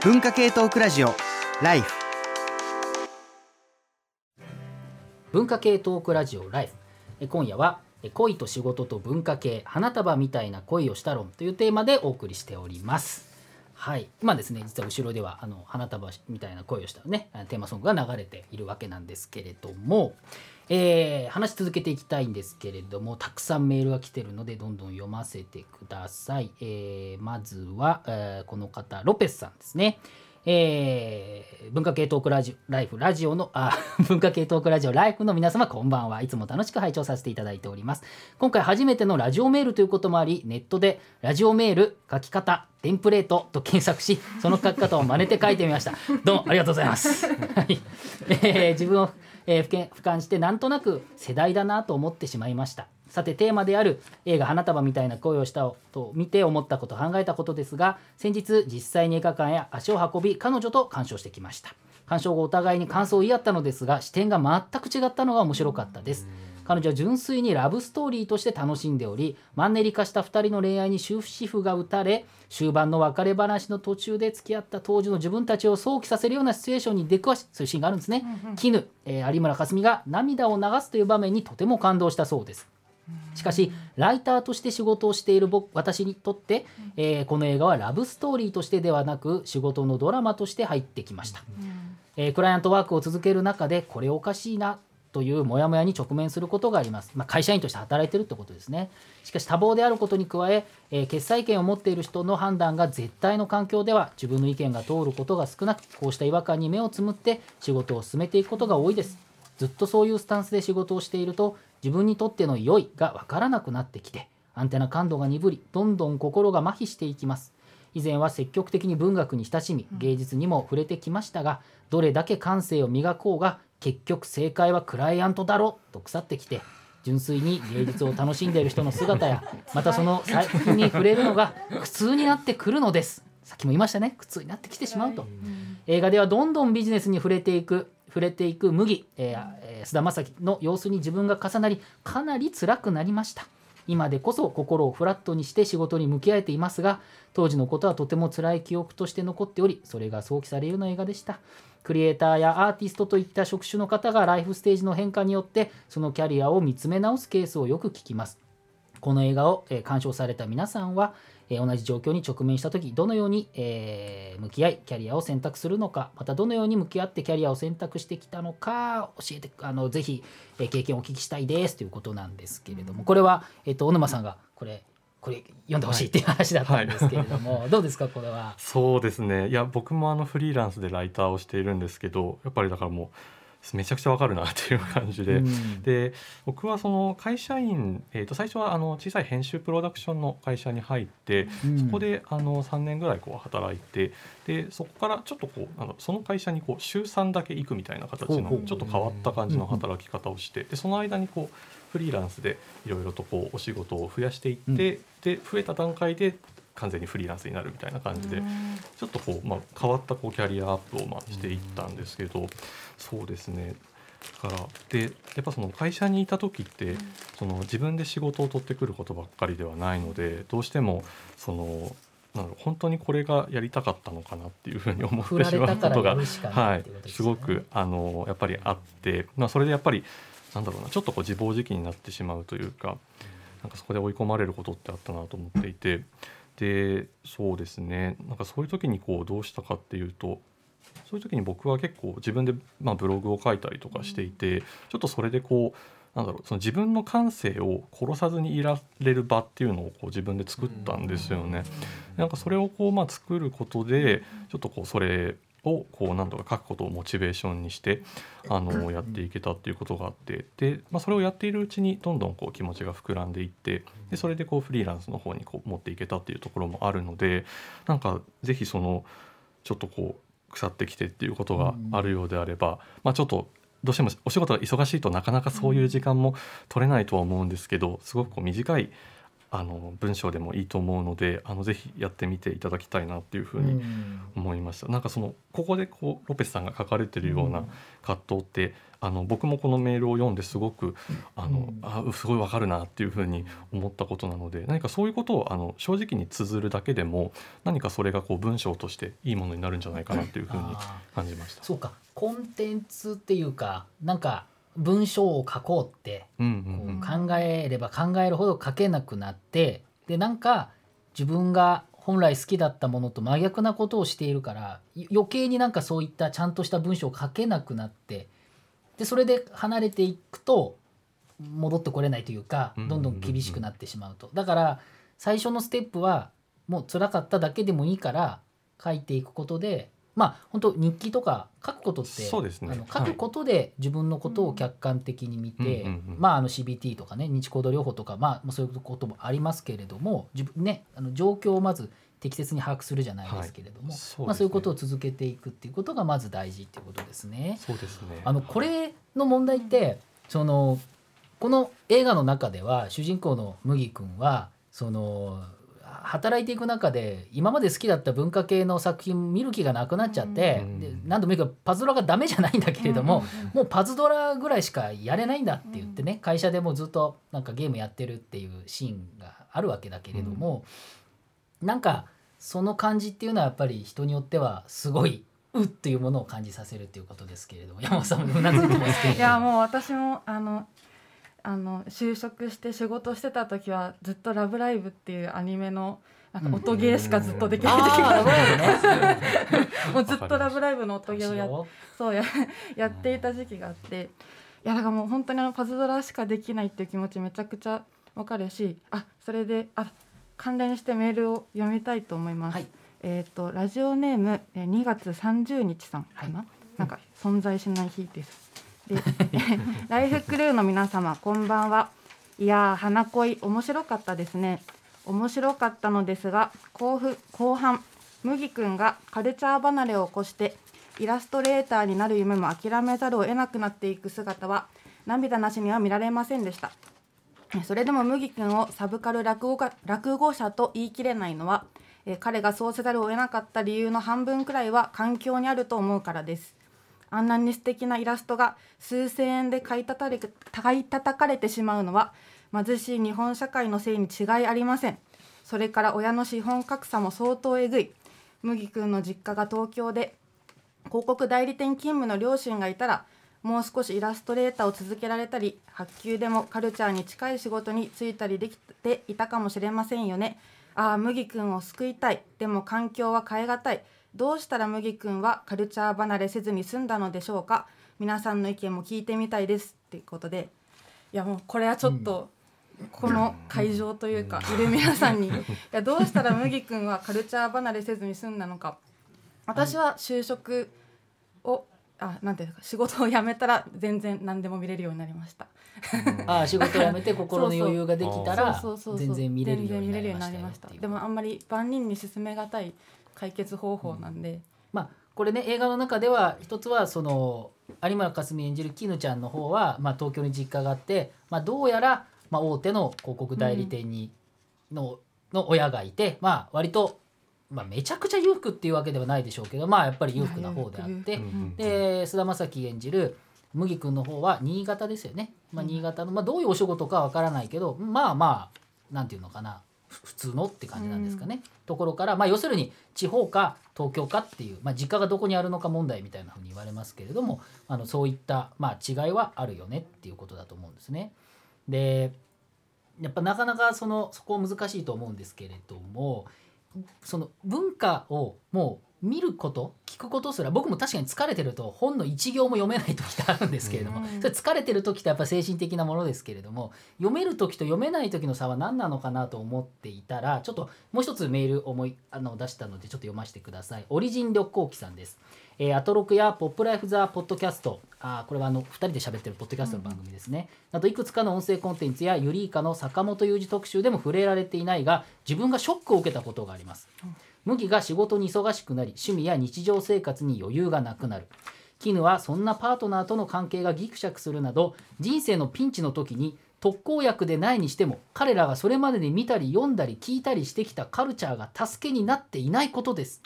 文化系トークラジオライフ文化系トークラジオライフ今夜は恋と仕事と文化系花束みたいな恋をした論というテーマでお送りしております。はい。今ですね実は後ろではあの花束みたいな声をしたねテーマソングが流れているわけなんですけれども、えー話し続けていきたいんですけれどもたくさんメールが来てるのでどんどん読ませてください、えーまずは、えーこの方ロペスさんですね。えー文化系トークラジオライフラジオのあ 文化系トークラジオライフの皆様こんばんは。いつも楽しく拝聴させていただいております。今回初めてのラジオメールということもありネットでラジオメール書き方テンプレートと検索しその書き方を真似て書いてみました。どうもありがとうございます、はい。えー自分を、えー俯瞰俯瞰してなんとなく世代だなと思ってしまいました。さてテーマである映画「花束みたいな恋をした」と見て思ったこと考えたことですが先日実際に映画館へ足を運び彼女と鑑賞してきました。鑑賞後お互いに感想を言い合ったのですが視点が全く違ったのが面白かったです。彼女は純粋にラブストーリーとして楽しんでおりマンネリ化した2人の恋愛に終止符が打たれ終盤の別れ話の途中で付き合った当時の自分たちを想起させるようなシチュエーションに出くわしそういうシーンがあるんですね、絹、えー有村架純が涙を流すという場面にとても感動したそうですしかしライターとして仕事をしている僕私にとって、えーこの映画はラブストーリーとしてではなく仕事のドラマとして入ってきました、えークライアントワークを続ける中でこれおかしいなというモヤモヤに直面することがあります、まあ、会社員として働いてるってことですね。しかし多忙であることに加ええー決裁権を持っている人の判断が絶対の環境では自分の意見が通ることが少なくこうした違和感に目をつむって仕事を進めていくことが多いです。ずっとそういうスタンスで仕事をしていると自分にとっての良いが分からなくなってきてアンテナ感度が鈍りどんどん心が麻痺していきます。以前は積極的に文学に親しみ芸術にも触れてきましたがどれだけ感性を磨こうが結局正解はクライアントだろと腐ってきて純粋に芸術を楽しんでいる人の姿や またその作品に触れるのが苦痛になってくるのです。さっきも言いましたね。苦痛になってきてしまうと。映画ではどんどんビジネスに触れていく触れていく麦、えーえー菅田将暉の様子に自分が重なりかなり辛くなりました。今でこそ心をフラットにして仕事に向き合えていますが当時のことはとても辛い記憶として残っておりそれが想起されるような映画でした。クリエイターやアーティストといった職種の方がライフステージの変化によってそのキャリアを見つめ直すケースをよく聞きます。この映画を、えー鑑賞された皆さんは、えー同じ状況に直面した時どのように、えー向き合いキャリアを選択するのかまたどのように向き合ってキャリアを選択してきたのか教えてあのぜひ、えー経験をお聞きしたいですということなんですけれどもこれは、えっと小沼さんがこれこれ読んでほしいっていう話だったんですけれども、どうですかこれは？そうですね。いや僕もあのフリーランスでライターをしているんですけどやっぱりだからもうめちゃくちゃわかるなっていう感じで、うん。で僕はその会社員、えー、と最初はあの小さい編集プロダクションの会社に入って、うん。そこであの3年ぐらいこう働いてでそこからちょっとこうあのその会社にこう週3だけ行くみたいな形のちょっと変わった感じの働き方をしてでその間にこうフリーランスでいろいろとこうお仕事を増やしていって、で増えた段階で完全にフリーランスになるみたいな感じで。ちょっとこう、まあ、変わったこうキャリアアップをまあしていったんですけど、そうですね。だからでやっぱその会社にいた時って、その自分で仕事を取ってくることばっかりではないのでどうしてもそのなんだろう本当にこれがやりたかったのかなっていうふうに思ってしまうことがはい。すごくあのやっぱりあって、まあ、それでやっぱりなんだろうなちょっとこう自暴自棄になってしまうというかなんかそこで追い込まれることってあったなと思っていてでそうですね。なんかそういう時にこうどうしたかっていうとそういう時に僕は結構自分でまあブログを書いたりとかしていて、ちょっとそれでこうなんだろうその自分の感性を殺さずにいられる場っていうのをこう自分で作ったんですよね。なんかそれをこうまあ作ることでちょっとこうそれをこう何とか書くことをモチベーションにしてあの やっていけたっていうことがあってで、まあ、それをやっているうちにどんどんこう気持ちが膨らんでいってでそれでこうフリーランスの方にこう持っていけたっていうところもあるのでなんかぜひそのちょっとこう腐ってきてっていうことがあるようであれば、まあ、ちょっとどうしてもお仕事が忙しいとなかなかそういう時間も取れないとは思うんですけどすごくこう短いあの文章でもいいと思うのであのぜひやってみていただきたいなっていうふうに思いました。なんかそのここでこうロペスさんが書かれてるような葛藤って、あの僕もこのメールを読んですごくあの、うんあすごいわかるなっていうふうに思ったことなので何かそういうことをあの正直に綴るだけでも何かそれがこう文章としていいものになるんじゃないかなっていうふうにあ感じました。ー。そうか。コンテンツっていうかなんか文章を書こうってうんこう考えれば考えるほど書けなくなってでなんか自分が本来好きだったものと真逆なことをしているからよ余計になんかそういったちゃんとした文章を書けなくなってでそれで離れていくと戻ってこれないというかうん。どんどん厳しくなってしまうと。だから最初のステップはもう辛かっただけでもいいから書いていくことでまあ本当日記とか書くことってそうですね。あの書くことで自分のことを客観的に見て、うんうんうん。まああの CBT とかね認知行動療法とかまあそういうこともありますけれども自分ねあの状況をまず適切に把握するじゃないですけれども、はい。そうですね。まあ、そういうことを続けていくっていうことがまず大事っていうことですね。そうですね。あのこれの問題ってそのこの映画の中では主人公の麦君はその働いていく中で今まで好きだった文化系の作品見る気がなくなっちゃって、うんで何度も言うけどパズドラがダメじゃないんだけれども、うんうんうん。もうパズドラぐらいしかやれないんだって言ってね、会社でもずっとなんかゲームやってるっていうシーンがあるわけだけれども、なんかその感じっていうのはやっぱり人によってはすごいうっていうものを感じさせるっていうことですけれども山本さんもうなずいてますけれどいやもう私もあのあの就職して仕事してた時はずっと「ラブライブ!」っていうアニメのなんか音ゲーしかずっとできない時がもうずっと「ラブライブ! 」の音ゲーをやそうや やっていた時期があっていやだからもう本当にあのパズドラしかできないっていう気持ちめちゃくちゃわかるしあそれであ関連してメールを読みたいと思います。はいえっ、とラジオネームえー2月30日さんかな、なんか存在しない日です。ライフクルーの皆様こんばんは。いやー花恋面白かったですね。面白かったのですが後半後半麦くんがカルチャー離れを起こしてイラストレーターになる夢も諦めざるを得なくなっていく姿は涙なしには見られませんでした。それでも麦くんをサブカル落語家落語者と言い切れないのは彼がそうせざるを得なかった理由の半分くらいは環境にあると思うからです。あんなに素敵なイラストが数千円で買いたた買い叩かれてしまうのは貧しい日本社会のせいに違いありません。それから親の資本格差も相当えぐい。麦くんの実家が東京で広告代理店勤務の両親がいたらもう少しイラストレーターを続けられたり発給でもカルチャーに近い仕事に就いたりできていたかもしれませんよね。ああ麦くんを救いたい。でも環境は変え難い。どうしたら麦くんはカルチャー離れせずに済んだのでしょうか？皆さんの意見も聞いてみたいですっていうことで。いやもうこれはちょっと、この会場というか、いる皆さんに。いやどうしたら麦くんはカルチャー離れせずに済んだのか。私は就職をあなんていうか仕事を辞めたら全然何でも見れるようになりました。あー仕事を辞めて心の余裕ができたらそうそうそうそう全然見れるようになりました。でもあんまり万人に勧めがたい解決方法なんで、まあこれね映画の中では一つはその有村架純演じる絹ちゃんの方は、まあ、東京に実家があって、まあ、どうやら、まあ、大手の広告代理店に、のの親がいて、まあ、割と、まあ、めちゃくちゃ裕福っていうわけではないでしょうけどまあやっぱり裕福な方であって、うんうんで菅田将暉演じる麦君の方は新潟ですよね、まあ、新潟の、まあ、どういうお仕事かわからないけどまあまあなんていうのかな。ふ普通のって感じなんですかね、ところから、まあ、要するに地方か東京かっていう、まあ、実家がどこにあるのか問題みたいなふうに言われますけれどもあのそういった、まあ、違いはあるよねっていうことだと思うんですね。でやっぱなかなかそのそこは難しいと思うんですけれどもその文化をもう見ること聞くことすら僕も確かに疲れてると本の一行も読めない時ってあるんですけれども、うん。それ疲れてる時ってやっぱ精神的なものですけれども読める時と読めない時の差は何なのかなと思っていたらちょっともう一つメール思いあの出したのでちょっと読ませてください。オリジン旅行記さんです、えーアトロクやポップライフザポッドキャスト。あーこれはあの2人で喋ってるポッドキャストの番組ですね、あといくつかの音声コンテンツやユリイカの坂本雄二特集でも触れられていないが自分がショックを受けたことがあります、麦が仕事に忙しくなり趣味や日常生活に余裕がなくなる。絹はそんなパートナーとの関係がギクシャクするなど人生のピンチの時に特効薬でないにしても彼らがそれまでに見たり読んだり聞いたりしてきたカルチャーが助けになっていないことです。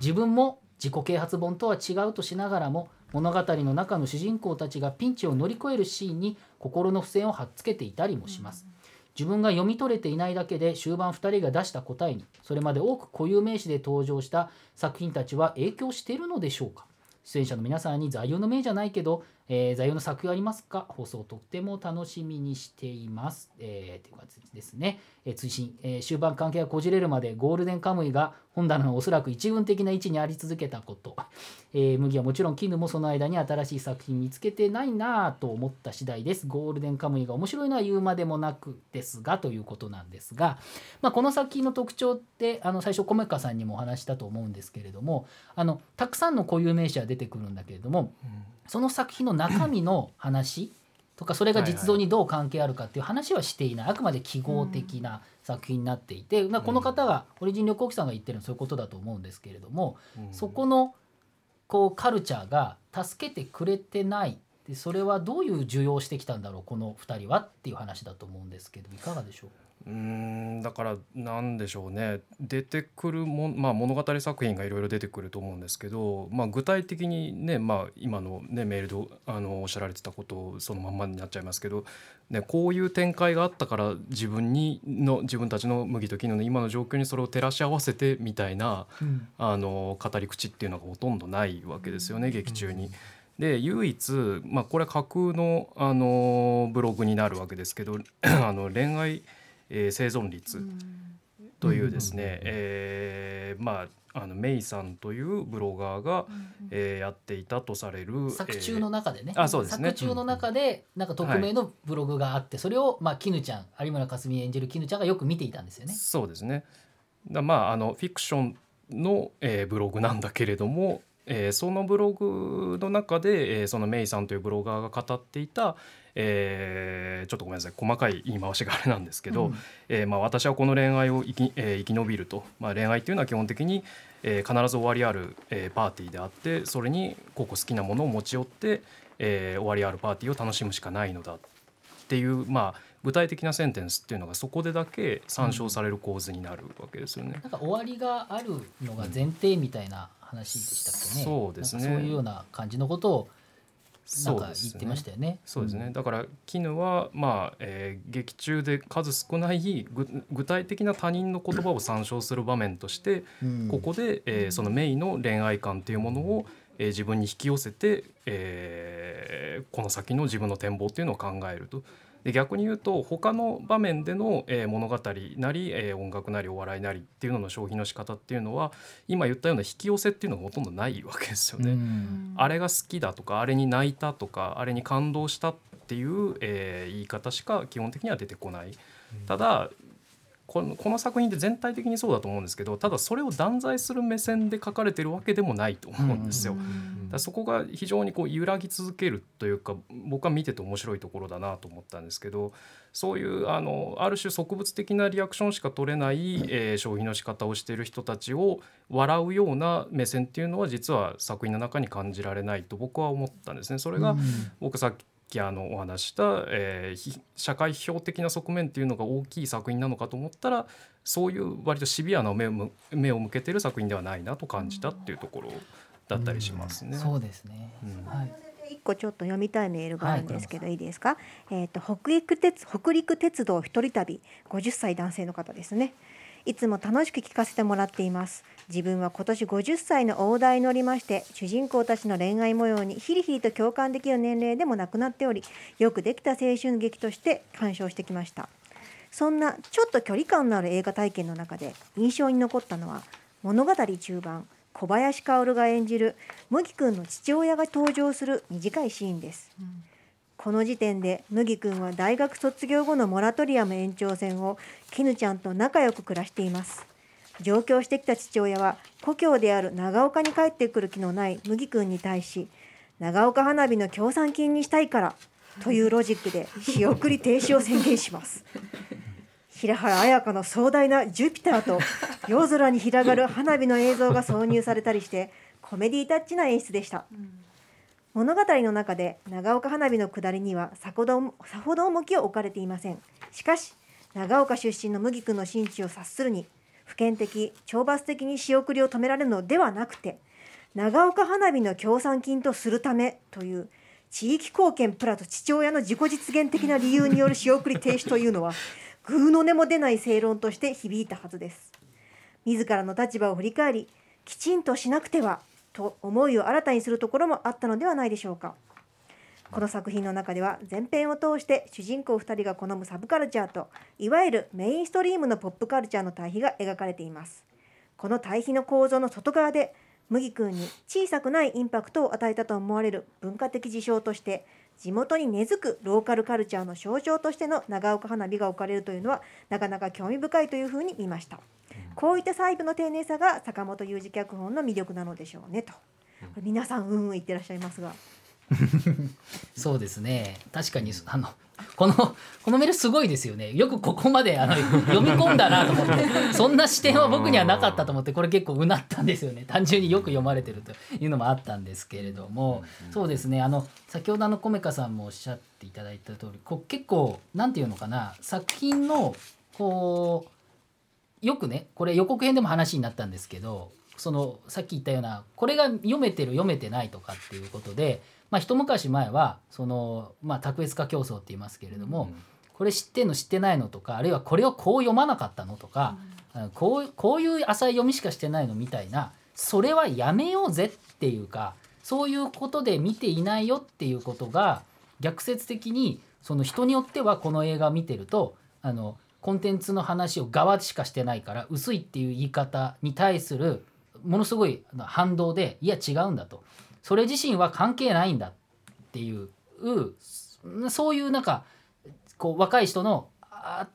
自分も自己啓発本とは違うとしながらも物語の中の主人公たちがピンチを乗り越えるシーンに心の付箋を貼っつけていたりもします。自分が読み取れていないだけで終盤2人が出した答えにそれまで多く固有名詞で登場した作品たちは影響しているのでしょうか？出演者の皆さんに座右の銘じゃないけど、えー座右の作品ありますか？放送とっても楽しみにしています。えー、という感じですね。えー追伸、えー終盤関係がこじれるまでゴールデンカムイが本棚のおそらく一軍的な位置にあり続けたこと、えー麦はもちろん絹もその間に新しい作品見つけてないなぁと思った次第です。ゴールデンカムイが面白いのは言うまでもなくですがということなんですが、まあ、この作品の特徴ってあの最初米川さんにもお話ししたと思うんですけれどもあのたくさんの固有名詞は出てくるんだけれどもその作品の中身の話 とかそれが実像にどう関係あるかっていう話はしていない。あくまで記号的な作品になっていて、まあ、この方がオリジン旅行記さんが言ってるのはそういうことだと思うんですけれども、そこのこうカルチャーが助けてくれてない。でそれはどういう需要をしてきたんだろうこの2人はっていう話だと思うんですけどいかがでしょう？うーんだからなんでしょうね。出てくるもん、まあ、物語作品がいろいろ出てくると思うんですけど、まあ、具体的にね、まあ、今の、ね、メールであのおっしゃられてたことをそのまんまになっちゃいますけど、ね、こういう展開があったから自分にの自分たちの麦と絹の今の状況にそれを照らし合わせてみたいなあの語り口っていうのがほとんどないわけですよね劇中に。で唯一、まあ、これは架空のあのブログになるわけですけど あの恋愛、えー生存率というですね、えーまああのメイさんというブロガーが、えーやっていたとされる作中の中でね,、あそうですね。作中の中でなんか匿名のブログがあって、それを、まあ、絹ちゃん有村架純演じる絹ちゃんがよく見ていたんですよね。そうですね。だまああのフィクションの、えーブログなんだけれども、えーそのブログの中で、えーそのメイさんというブロガーが語っていた、えーちょっとごめんなさい。細かい言い回しがあれなんですけど、うん。えーまあ、私はこの恋愛を生き,、えー生き延びると、まあ、恋愛っていうのは基本的に、えー必ず終わりある、えーパーティーであってそれに個々好きなものを持ち寄って、えー終わりあるパーティーを楽しむしかないのだっていう、まあ、具体的なセンテンスっていうのがそこでだけ参照される構図になるわけですよね。なんか終わりがあるのが前提みたいな話でしたっけね。そうですね。そういうような感じのことをなんかそうですね言ってましたよね。そうですね、だから絹は、まあえー劇中で数少ない具具体的な他人の言葉を参照する場面として、うんここで、えーそのメイの恋愛観っていうものを、えー自分に引き寄せて、えーこの先の自分の展望っていうのを考えると。で逆に言うと他の場面での、えー物語なり、えー音楽なりお笑いなりっていうのの消費の仕方っていうのは今言ったような引き寄せっていうのがほとんどないわけですよね。うんあれが好きだとかあれに泣いたとかあれに感動したっていう、えー言い方しか基本的には出てこない。ただこのこの作品って全体的にそうだと思うんですけどただそれを断罪する目線で書かれてるわけでもないと思うんですよ。だそこが非常にこう揺らぎ続けるというか僕は見てて面白いところだなと思ったんですけどそういうあのある種植物的なリアクションしか取れない、えー消費の仕方をしている人たちを笑うような目線っていうのは実は作品の中に感じられないと僕は思ったんですね。それが、うん僕さっきあのお話しした、えーひ社会批評的な側面っていうのが大きい作品なのかと思ったらそういう割とシビアな目をむ目を向けてる作品ではないなと感じたっていうところだったりしますね。そうですね。うんはい。一個ちょっと読みたいメールがあるんですけど、い、いですか？えっ、と北陸鉄北陸鉄道一人旅50歳男性の方ですね。いつも楽しく聞かせてもらっています。自分は今年50歳の大台に乗りまして、主人公たちの恋愛模様にヒリヒリと共感できる年齢でもなくなっており、よくできた青春劇として鑑賞してきました。そんなちょっと距離感のある映画体験の中で印象に残ったのは物語中盤小林薫が演じる麦君の父親が登場する短いシーンです、この時点で麦君は大学卒業後のモラトリアム延長戦を絹ちゃんと仲良く暮らしています。上京してきた父親は故郷である長岡に帰ってくる気のない麦君に対し長岡花火の協賛金にしたいからというロジックで仕送り停止を宣言します。平原綾香の壮大なジュピターと夜空に広がる花火の映像が挿入されたりしてコメディタッチな演出でした、物語の中で長岡花火の下りにはさほどさほど重きを置かれていません。しかし長岡出身の麦君の心地を察するに普遍的懲罰的に仕送りを止められるのではなくて長岡花火の協賛金とするためという地域貢献プラと父親の自己実現的な理由による仕送り停止というのは グーの音も出ない正論として響いたはずです。自らの立場を振り返りきちんとしなくてはと思いを新たにするところもあったのではないでしょうか。この作品の中では前編を通して主人公2人が好むサブカルチャーといわゆるメインストリームのポップカルチャーの対比が描かれています。この対比の構造の外側で麦君に小さくないインパクトを与えたと思われる文化的事象として地元に根付くローカルカルチャーの象徴としての長岡花火が置かれるというのはなかなか興味深いというふうに見ました。こういった細部の丁寧さが坂本雄二脚本の魅力なのでしょうねと。皆さんうんうん言ってらっしゃいますが。そうですね。確かにあのこのこのメールすごいですよね。よくここまであの読み込んだなと思って。そんな視点は僕にはなかったと思ってこれ結構うなったんですよね。単純によく読まれてるというのもあったんですけれども。そうですね。あの先ほどあのコメカさんもおっしゃっていただいた通りこう結構なんていうのかな。作品のこうよくねこれ予告編でも話になったんですけどそのさっき言ったようなこれが読めてる読めてないとかっていうことでまあ、一昔前はその、まあ、卓越化競争って言いますけれども、これ知ってんの知ってないのとかあるいはこれをこう読まなかったのとか、こうこういう浅い読みしかしてないのみたいなそれはやめようぜっていうかそういうことで見ていないよっていうことが逆説的にその人によってはこの映画を見てるとあのコンテンツの話を側しかしてないから薄いっていう言い方に対するものすごい反動でいや違うんだと。それ自身は関係ないんだっていうそういうなんかこう若い人の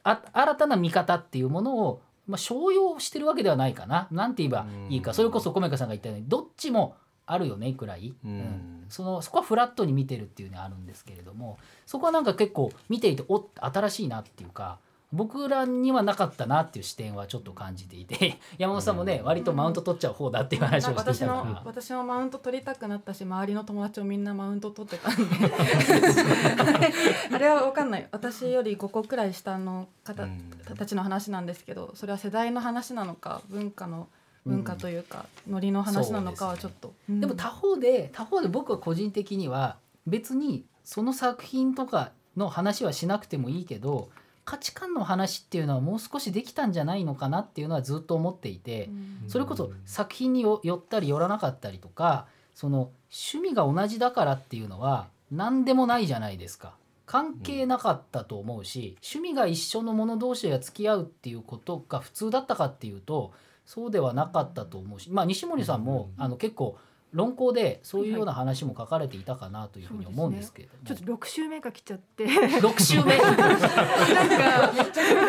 新たな見方っていうものを、まあ、商用してるわけではないかな。なんて言えばいいか。それこそ米川さんが言ったようにどっちもあるよねくらい、うん、そのそこはフラットに見てるっていうのはあるんですけれどもそこはなんか結構見ていてお新しいなっていうか僕らにはなかったなっていう視点はちょっと感じていて 山本さんもね、割とマウント取っちゃう方だっていう話をしてたから。私私もマウント取りたくなったし周りの友達もみんなマウント取ってたんで。あれは分かんない私より5個くらい下の方たちの話なんですけどそれは世代の話なのか文化の文化というか、うん、ノリの話なのかはちょっと。でね。うん、でも他方で他方で僕は個人的には別にその作品とかの話はしなくてもいいけど価値観の話っていうのはもう少しできたんじゃないのかなっていうのはずっと思っていて、それこそ作品に寄ったり寄らなかったりとかその趣味が同じだからっていうのは何でもないじゃないですか。関係なかったと思うし、趣味が一緒の者同士が付き合うっていうことが普通だったかっていうとそうではなかったと思うし、まあ、西森さんも、あの結構論考でそういうような話も書かれていたかなというふうに思うんですけれども、ね、ちょっと六週目が来ちゃって。六週目？なん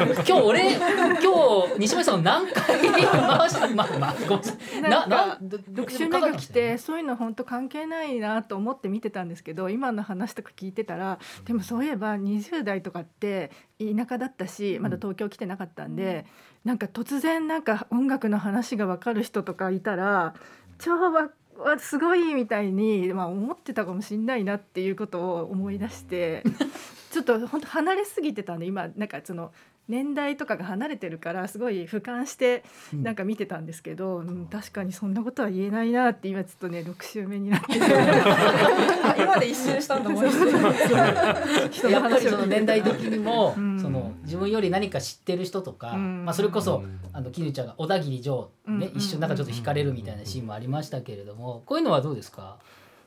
か今日俺今日西村さん何回回したまあまあごめんなな六週目が来てそういうの本当関係ないなと思って見てたんですけど今の話とか聞いてたらでもそういえば20代とかって田舎だったしまだ東京来てなかったんで、うん、なんか突然なんか音楽の話が分かる人とかいたら超わわすごいみたいに、まあ、思ってたかもしんないなっていうことを思い出してちょっと本当離れすぎてたんで今なんかその年代とかが離れてるからすごい俯瞰してなんか見てたんですけど、うん、確かにそんなことは言えないなって今ちょっとね6週目になって。今で一周したんだもんやっぱりその年代的にも、うん、その自分より何か知ってる人とか、うん、まあ、それこそ、あの絹ちゃんが小田切城ね、一瞬なん。かちょっと惹かれるみたいなシーンもありましたけれどもこういうのはどうですか？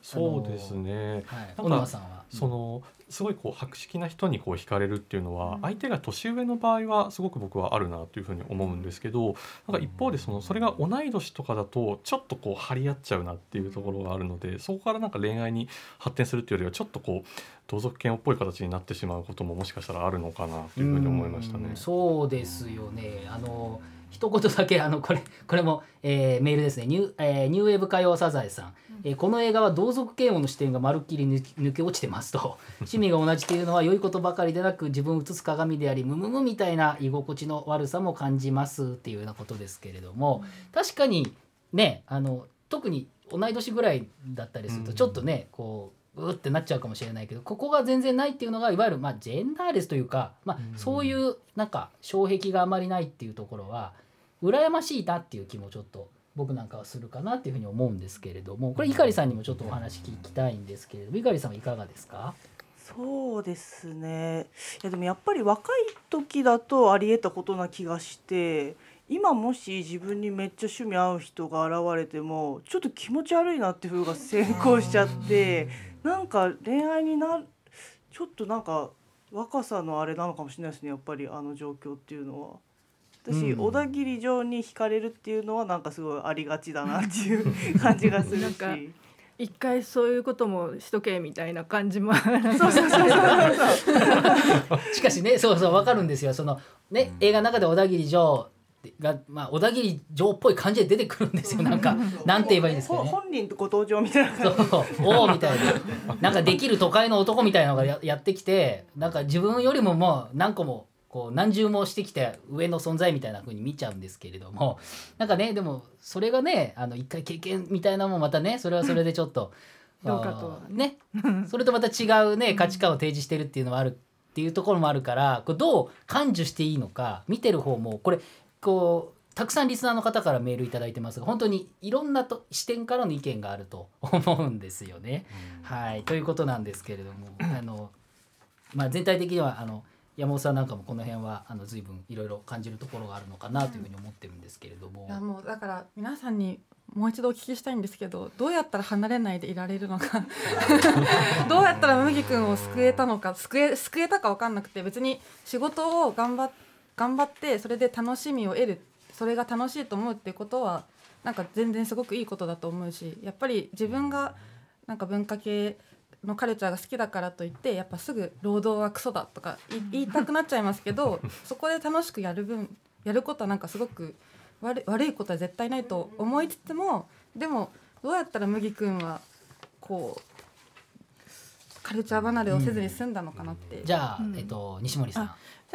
そうですね。はい、んは？そのすごいこう博識な人にこう惹かれるっていうのは、相手が年上の場合はすごく僕はあるなというふうに思うんですけどなんか一方でそのそれが同い年とかだとちょっとこう張り合っちゃうなっていうところがあるのでそこからなんか恋愛に発展するっていうよりはちょっとこう同族嫌悪っぽい形になってしまうことももしかしたらあるのかなというふうに思いましたね。うそうですよねあの一言だけあのこれ これも、えー、メールですね。ニュ,、えー、ニューウェーブ歌謡サザエさん、えー、この映画は同族嫌悪の視点がまるっきり抜け落ちてますと。趣味が同じというのは良いことばかりでなく自分を映す鏡でありムムムみたいな居心地の悪さも感じますっていうようなことですけれども確かにねあの特に同い年ぐらいだったりするとちょっとねこううってなっちゃうかもしれないけどここが全然ないっていうのがいわゆるまあジェンダーレスというか、まあ、そういうなんか障壁があまりないっていうところは羨ましいなっていう気もちょっと僕なんかはするかなっていうふうに思うんですけれどもこれ碇さんにもちょっとお話聞きたいんですけれども碇さんはいかがですか？そうですね。いやでもやっぱり若い時だとありえたことな気がして今もし自分にめっちゃ趣味合う人が現れてもちょっと気持ち悪いなっていう風が先行しちゃってなんか恋愛になちょっとなんか若さのあれなのかもしれないですねやっぱりあの状況っていうのは。私、うん。小田切城に惹かれるっていうのはなんかすごいありがちだなっていう感じがするし。なんか一回そういうこともしとけみたいな感じもそうそうそうそう しかしねそうそうわかるんですよ。そのね映画の中で小田切城が、まあ、小田切城っぽい感じで出てくるんですよ。なんかなんて言えばいいですかね。ほ本人とご登場みたいな感じ。そうおおみたいな。なんかできる都会の男みたいなのがややってきてなんか自分よりももう何個もこう何重もしてきて上の存在みたいな風に見ちゃうんですけれどもなんかねでもそれがねあの一回経験みたいなのもまたねそれはそれでちょっと評価とはあーね。それとまた違うね価値観を提示してるっていうのもあるっていうところもあるからこれどう感受していいのか見てる方もこれこうたくさんリスナーの方からメールいただいてますが本当にいろんなと視点からの意見があると思うんですよね。はい。ということなんですけれどもあの、まあ、全体的にはあの山本さんなんかもこの辺はあの随分いろいろ感じるところがあるのかなというふうに思ってるんですけれどもい。やもうだから皆さんにもう一度お聞きしたいんですけどどうやったら離れないでいられるのか どうやったら麦君を救えたのか救え救えたか分かんなくて別に仕事を頑張っ頑張ってそれで楽しみを得るそれが楽しいと思うっていうことはなんか全然すごくいいことだと思うしやっぱり自分がなんか文化系のカルチャーが好きだからといってやっぱすぐ労働はクソだとかい言いたくなっちゃいますけど そこで楽しくやる分やることはなんかすごく悪い悪いことは絶対ないと思いつつもでもどうやったら麦君はこうカルチャー離れをせずに済んだのかなって、じゃあ、うん。えっと西森さん。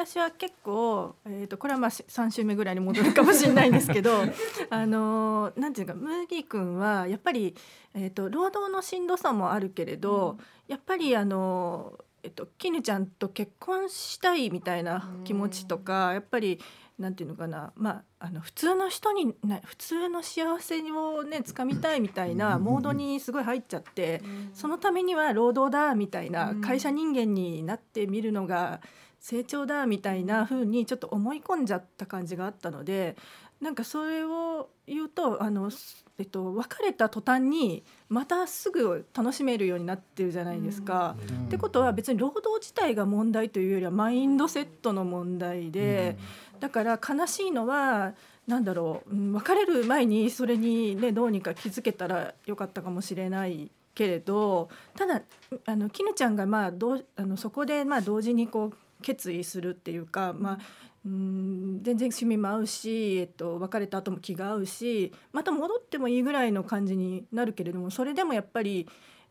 私は結構、えー、とこれはまあ3週目ぐらいに戻るかもしれないんですけど あのーなんていうか麦君はやっぱり、えー、と労働のしんどさもあるけれど、やっぱりあのーえっと、絹ちゃんと結婚したいみたいな気持ちとか、やっぱりなんていうのかな、まあ、あの普通の人にな普通の幸せをね掴みたいみたいなモードにすごい入っちゃって、そのためには労働だみたいな、うん。会社人間になってみるのが成長だみたいな風にちょっと思い込んじゃった感じがあったのでなんかそれを言うとあの、えっと、別れた途端にまたすぐ楽しめるようになってるじゃないですか。ってことは別に労働自体が問題というよりはマインドセットの問題で、だから悲しいのはなんだろううん別れる前にそれにねどうにか気づけたらよかったかもしれないけれどただあの絹ちゃんがまあどうあのそこでまあ同時にこう決意するっていうか、まあ、うん全然趣味も合うし、えっと、別れた後も気が合うしまた戻ってもいいぐらいの感じになるけれどもそれでもやっぱり、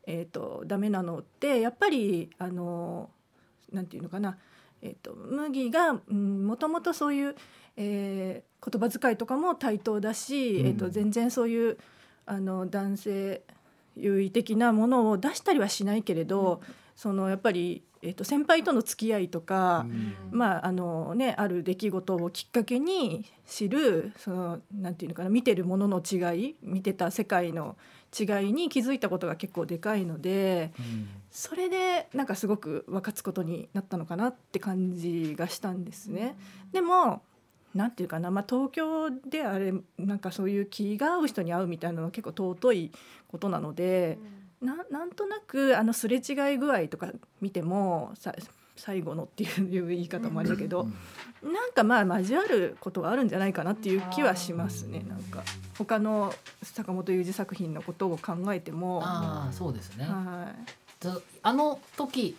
えっと、ダメなのってやっぱりあのなんていうのかな、えっと、麦がうんもともとそういう、えー言葉遣いとかも対等だし、えっと、全然そういうあの男性優位的なものを出したりはしないけれど、そのやっぱり、えっと、先輩との付き合いとか、まああのね、ある出来事をきっかけに知るそのなんていうのかな見てるものの違い見てた世界の違いに気づいたことが結構でかいのでそれでなんかすごく分かつことになったのかなって感じがしたんですね。でもなんていうかな、まあ、東京であれなんかそういう気が合う人に会うみたいなのは結構尊いことなので、ななんとなくあのすれ違い具合とか見てもさ最後のって いう言い方もあれだけど、なんかまあ交わることがあるんじゃないかなっていう気はしますね。なんか他の坂本龍二作品のことを考えても。ああそうですね。はい。とあの時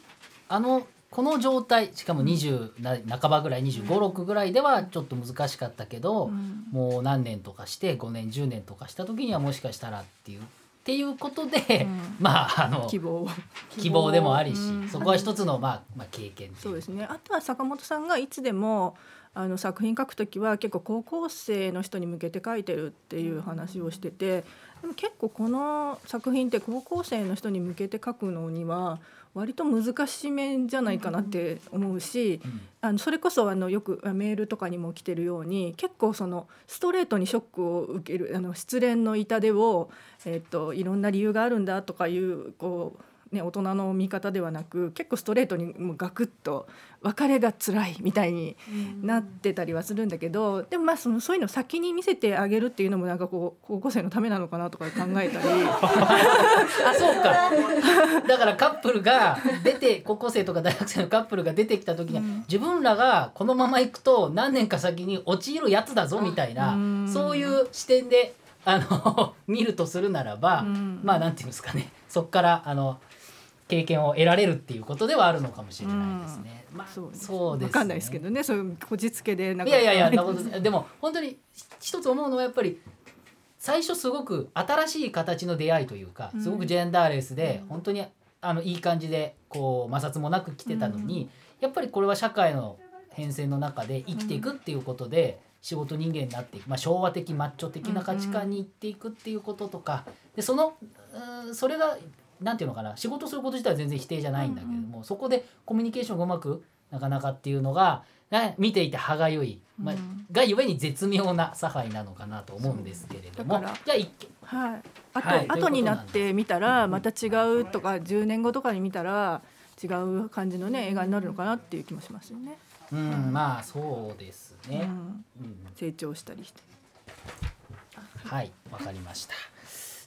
あのこの状態しかも20な半ばぐらい2 5 6ぐらいではちょっと難しかったけど、うん。もう何年とかして5年10年とかした時にはもしかしたらっていうっていうことで、うん。まああの希望。希望でもありし、うん。そこは一つの、まあ、まあ経験そうですね。あとは坂本さんがいつでもあの作品書くときは結構高校生の人に向けて書いてるっていう話をしててでも結構この作品って高校生の人に向けて書くのには割と難しめんじゃないかなって思うし、うん。あのそれこそあのよくメールとかにも来てるように結構そのストレートにショックを受けるあの失恋の痛手を、えっといろんな理由があるんだとかいうこう、ね、大人の見方ではなく結構ストレートにもうガクッと別れが辛いみたいになってたりはするんだけどでもまあそのそういうのを先に見せてあげるっていうのもなんかこう高校生のためなのかなとか考えたり。あそうか。だからカップルが出て高校生とか大学生のカップルが出てきた時には、自分らがこのまま行くと何年か先に陥るやつだぞみたいな、うん。そういう視点であの 見るとするならば、うん。まあなんていうんですかね。そこからあの経験を得られるっていうことではあるのかもしれないですね。まあそうですね。わかんないですけどね。そういうこじつけでなんか。いやいやいやなことでも本当に一つ思うのはやっぱり最初すごく新しい形の出会いというかすごくジェンダーレスで本当にあのいい感じでこう摩擦もなく来てたのにやっぱりこれは社会の変遷の中で生きていくっていうことで仕事人間になっていく、まあ、昭和的マッチョ的な価値観にいっていくっていうこととか。でそのうんそれがなんていうのかな仕事すること自体は全然否定じゃないんだけれども、そこでコミュニケーションがうまくなかなかっていうのが、ね、見ていて歯がゆい、まあうんがゆえに絶妙な差配なのかなと思うんですけれども。じゃあ一はい、あと、はい。後になってみたらまた違うとか10年後とかに見たら違う感じのね映画になるのかなっていう気もしますよね。うん。まあそうですね。うん、うん。成長したりして。はい、わかりました。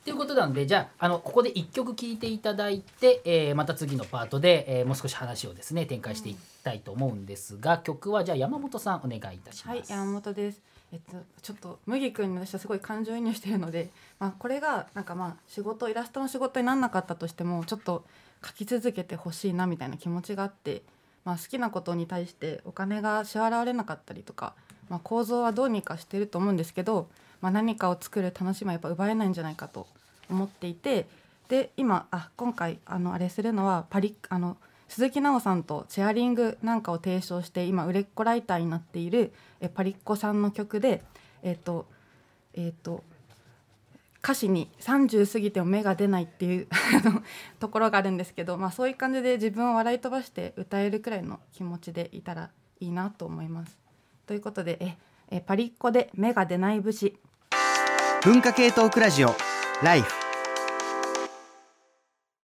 ということなんでじゃああのここで一曲聴いていただいて、えーまた次のパートで、えーもう少し話をですね展開していきたいと思うんですが、曲はじゃあ山本さんお願いいたします。はい、山本です。えっと、ちょっと麦君に私はすごい感情移入してるので、まあ、これがなんかまあ仕事イラストの仕事にならなかったとしてもちょっと描き続けてほしいなみたいな気持ちがあって、まあ、好きなことに対してお金が支払われなかったりとか、まあ、構造はどうにかしてると思うんですけど、まあ、何かを作る楽しみはやっぱ奪えないんじゃないかと思っていてで今あ今回あのあれするのはパリあの鈴木奈緒さんとチェアリングなんかを提唱して今売れっ子ライターになっているえパリッコさんの曲でえっ、とえっ、と歌詞に30過ぎても芽が出ないっていうところがあるんですけど、まあ、そういう感じで自分を笑い飛ばして歌えるくらいの気持ちでいたらいいなと思います。ということでええパリッコで芽が出ない節文化系トークラジオライフ。